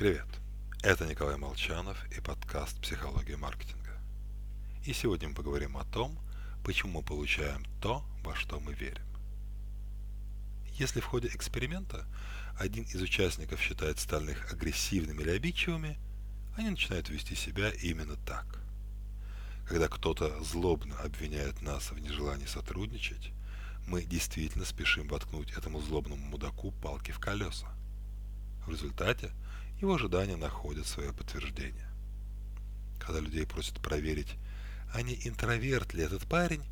Привет! Это Николай Молчанов и подкаст «Психология маркетинга». И сегодня мы поговорим о том, почему мы получаем то, во что мы верим. Если в ходе эксперимента один из участников считает стальных агрессивными или обидчивыми, они начинают вести себя именно так. Когда кто-то злобно обвиняет нас в нежелании сотрудничать, мы действительно спешим воткнуть этому злобному мудаку палки в колеса. В результате – его ожидания находят свое подтверждение. Когда людей просят проверить, а не интроверт ли этот парень,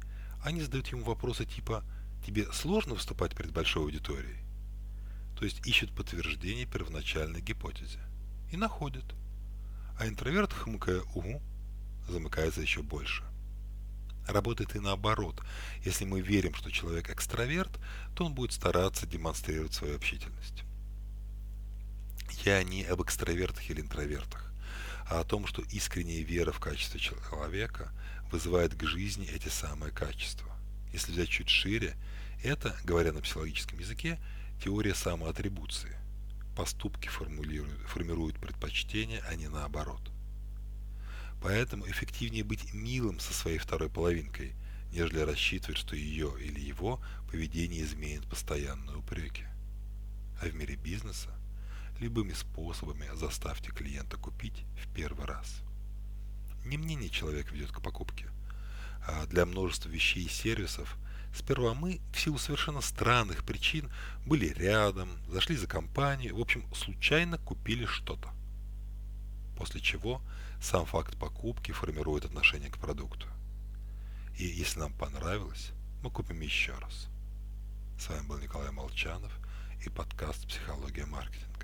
они задают ему вопросы типа «Тебе сложно выступать перед большой аудиторией?» То есть ищут подтверждение первоначальной гипотезе. И находят. А интроверт, хмыкая «Угу», замыкается еще больше. Работает и наоборот. Если мы верим, что человек экстраверт, то он будет стараться демонстрировать свою общительность. Я не об экстравертах или интровертах, а о том, что искренняя вера в качество человека вызывает к жизни эти самые качества. Если взять чуть шире, это, говоря на психологическом языке, теория самоатрибуции. Поступки формулируют, формируют предпочтения, а не наоборот. Поэтому эффективнее быть милым со своей второй половинкой, нежели рассчитывать, что ее или его поведение изменит постоянные упреки. А в мире бизнеса любыми способами заставьте клиента купить в первый раз. Не мнение человек ведет к покупке. А для множества вещей и сервисов сперва мы, в силу совершенно странных причин, были рядом, зашли за компанию, в общем, случайно купили что-то. После чего сам факт покупки формирует отношение к продукту. И если нам понравилось, мы купим еще раз. С вами был Николай Молчанов и подкаст «Психология маркетинга».